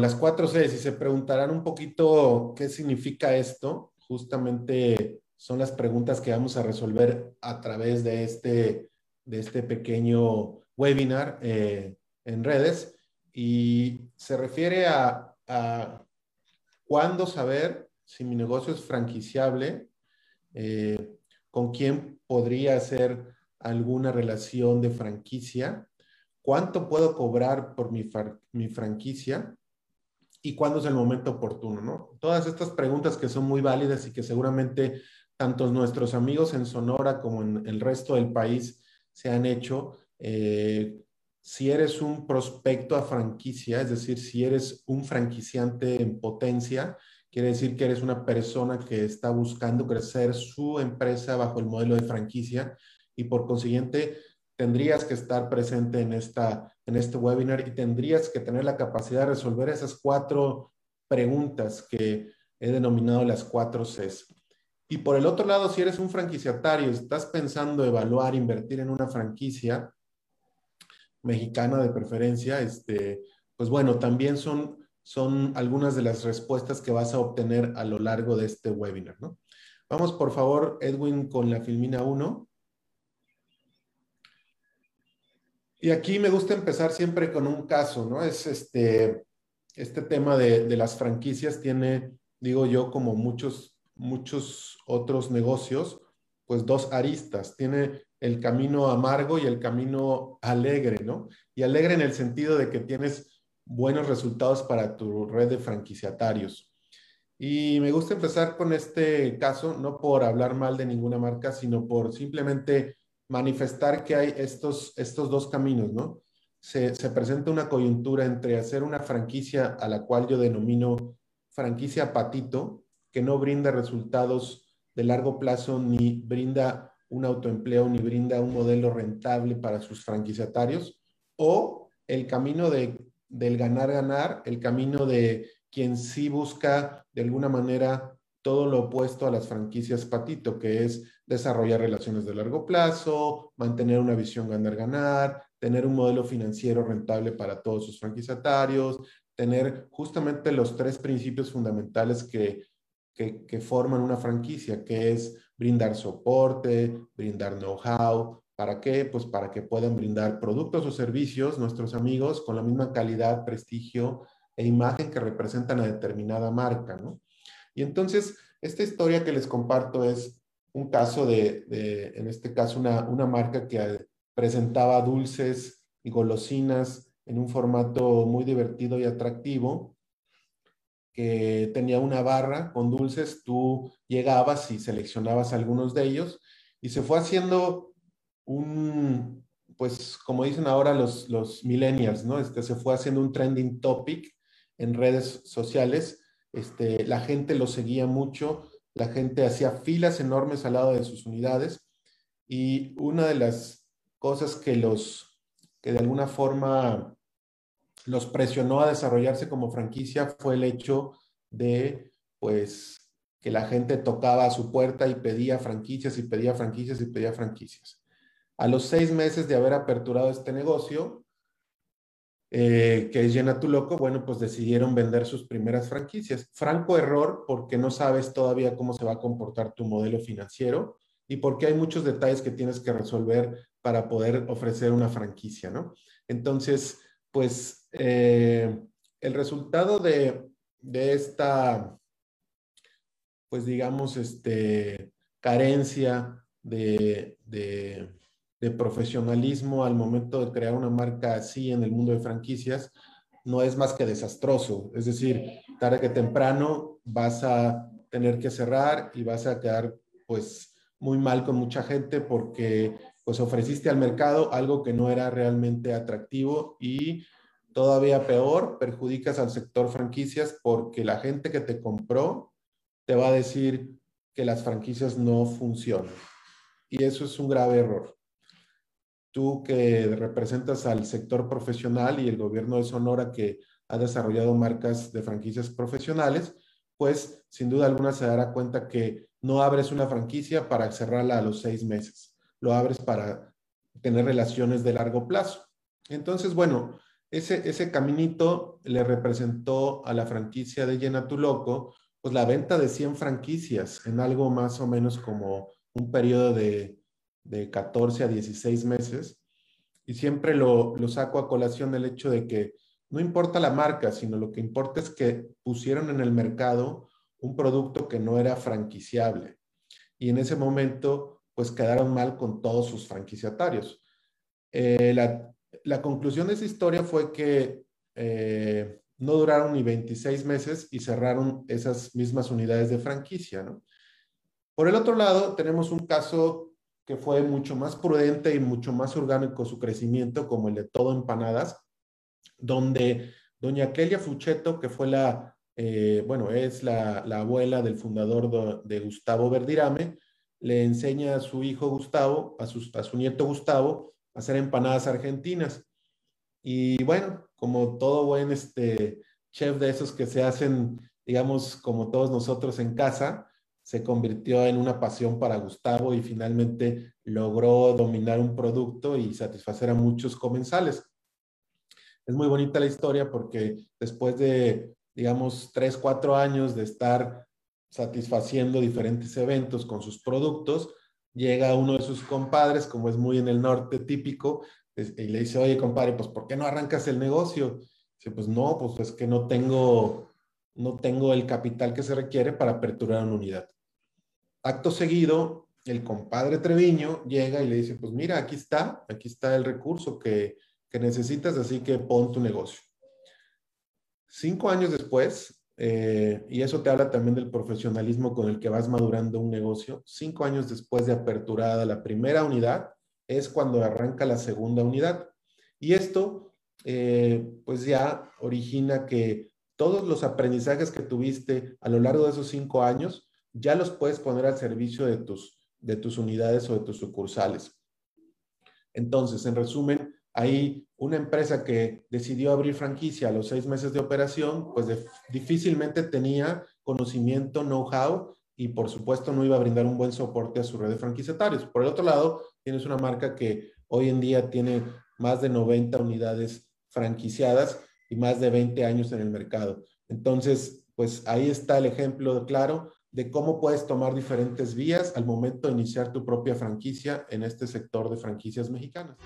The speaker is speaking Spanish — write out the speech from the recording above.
las cuatro C, si se preguntarán un poquito qué significa esto, justamente son las preguntas que vamos a resolver a través de este, de este pequeño webinar eh, en redes. Y se refiere a, cuándo saber si mi negocio es franquiciable, eh, con quién podría hacer alguna relación de franquicia, cuánto puedo cobrar por mi franquicia y cuándo es el momento oportuno, ¿no? Todas estas preguntas que son muy válidas y que seguramente tanto nuestros amigos en Sonora como en el resto del país se han hecho. Eh, si eres un prospecto a franquicia, es decir, si eres un franquiciante en potencia, quiere decir que eres una persona que está buscando crecer su empresa bajo el modelo de franquicia y por consiguiente tendrías que estar presente en, esta, en este webinar y tendrías que tener la capacidad de resolver esas cuatro preguntas que he denominado las cuatro Cs. Y por el otro lado, si eres un franquiciatario, estás pensando evaluar, invertir en una franquicia, mexicana de preferencia, este, pues bueno, también son, son algunas de las respuestas que vas a obtener a lo largo de este webinar, ¿no? Vamos, por favor, Edwin, con la filmina 1. Y aquí me gusta empezar siempre con un caso, ¿no? Es este, este tema de, de las franquicias tiene, digo yo, como muchos, muchos otros negocios, pues dos aristas. Tiene el camino amargo y el camino alegre, ¿no? Y alegre en el sentido de que tienes buenos resultados para tu red de franquiciatarios. Y me gusta empezar con este caso, no por hablar mal de ninguna marca, sino por simplemente manifestar que hay estos, estos dos caminos, ¿no? Se, se presenta una coyuntura entre hacer una franquicia a la cual yo denomino franquicia patito, que no brinda resultados de largo plazo ni brinda un autoempleo ni brinda un modelo rentable para sus franquiciatarios, o el camino de, del ganar-ganar, el camino de quien sí busca de alguna manera todo lo opuesto a las franquicias patito, que es desarrollar relaciones de largo plazo, mantener una visión ganar-ganar, tener un modelo financiero rentable para todos sus franquiciatarios, tener justamente los tres principios fundamentales que, que, forman una franquicia, que es brindar soporte, brindar know-how. ¿Para qué? Pues para que puedan brindar productos o servicios nuestros amigos con la misma calidad, prestigio e imagen que representan a determinada marca, ¿no? Y entonces, esta historia que les comparto es un caso de, en este caso, una, una marca que presentaba dulces y golosinas en un formato muy divertido y atractivo que tenía una barra con dulces, tú llegabas y seleccionabas algunos de ellos y se fue haciendo un, pues como dicen ahora los, los millennials, ¿no? Este, se fue haciendo un trending topic en redes sociales, este, la gente lo seguía mucho, la gente hacía filas enormes al lado de sus unidades y una de las cosas que los, que de alguna forma los presionó a desarrollarse como franquicia fue el hecho de, pues, que la gente tocaba a su puerta y pedía franquicias y pedía franquicias y pedía franquicias. A los seis meses de haber aperturado este negocio, eh, que es Llena tu Loco, bueno, pues decidieron vender sus primeras franquicias. Franco error porque no sabes todavía cómo se va a comportar tu modelo financiero y porque hay muchos detalles que tienes que resolver para poder ofrecer una franquicia, ¿no? Entonces, pues eh, el resultado de, esta, pues digamos, este, carencia de, profesionalismo al momento de crear una marca así en el mundo de franquicias, no es más que desastroso. Es decir, tarde que temprano vas a tener que cerrar y vas a quedar pues muy mal con mucha gente porque pues ofreciste al mercado algo que no era realmente atractivo y todavía peor, perjudicas al sector franquicias porque la gente que te compró te va a decir que las franquicias no funcionan. Y eso es un grave error. Tú que representas al sector profesional y el gobierno de Sonora que ha desarrollado marcas de franquicias profesionales, pues sin duda alguna se dará cuenta que no abres una franquicia para cerrarla a los seis meses lo abres para tener relaciones de largo plazo. Entonces, bueno, ese, ese caminito le representó a la franquicia de Llena tu Loco, pues la venta de 100 franquicias en algo más o menos como un periodo de, de 14 a 16 meses. Y siempre lo, lo saco a colación el hecho de que no importa la marca, sino lo que importa es que pusieron en el mercado un producto que no era franquiciable. Y en ese momento, pues quedaron mal con todos sus franquiciatarios. Eh, la, la, conclusión de esa historia fue que eh, no duraron ni 26 meses y cerraron esas mismas unidades de franquicia, ¿no? Por el otro lado, tenemos un caso que fue mucho más prudente y mucho más orgánico su crecimiento, como el de Todo Empanadas, donde doña Clelia Fucheto, que fue la, eh, bueno, es la, abuela del fundador de, Gustavo Verdirame, le enseña a su hijo Gustavo, a su, a su nieto Gustavo, a hacer empanadas argentinas. Y bueno, como todo buen este, chef de esos que se hacen, digamos, como todos nosotros en casa, se convirtió en una pasión para Gustavo y finalmente logró dominar un producto y satisfacer a muchos comensales. Es muy bonita la historia porque después de, digamos, tres, cuatro años de estar satisfaciendo diferentes eventos con sus productos, llega uno de sus compadres, como es muy en el norte típico, y le dice, oye, compadre, pues ¿por qué no arrancas el negocio? Dice, pues no, pues es que no tengo, no tengo el capital que se requiere para aperturar una unidad. Acto seguido, el compadre Treviño llega y le dice, pues mira, aquí está, aquí está el recurso que, que necesitas, así que pon tu negocio. Cinco años después, eh, y eso te habla también del profesionalismo con el que vas madurando un negocio. Cinco años después de aperturada la primera unidad, es cuando arranca la segunda unidad. Y esto, eh, pues ya origina que todos los aprendizajes que tuviste a lo largo de esos cinco años, ya los puedes poner al servicio de tus, de tus unidades o de tus sucursales. Entonces, en resumen, hay una empresa que decidió abrir franquicia a los seis meses de operación, pues difícilmente tenía conocimiento, know-how y por supuesto no iba a brindar un buen soporte a su red de franquiciatarios. Por el otro lado, tienes una marca que hoy en día tiene más de 90 unidades franquiciadas y más de 20 años en el mercado. Entonces, pues ahí está el ejemplo claro de cómo puedes tomar diferentes vías al momento de iniciar tu propia franquicia en este sector de franquicias mexicanas.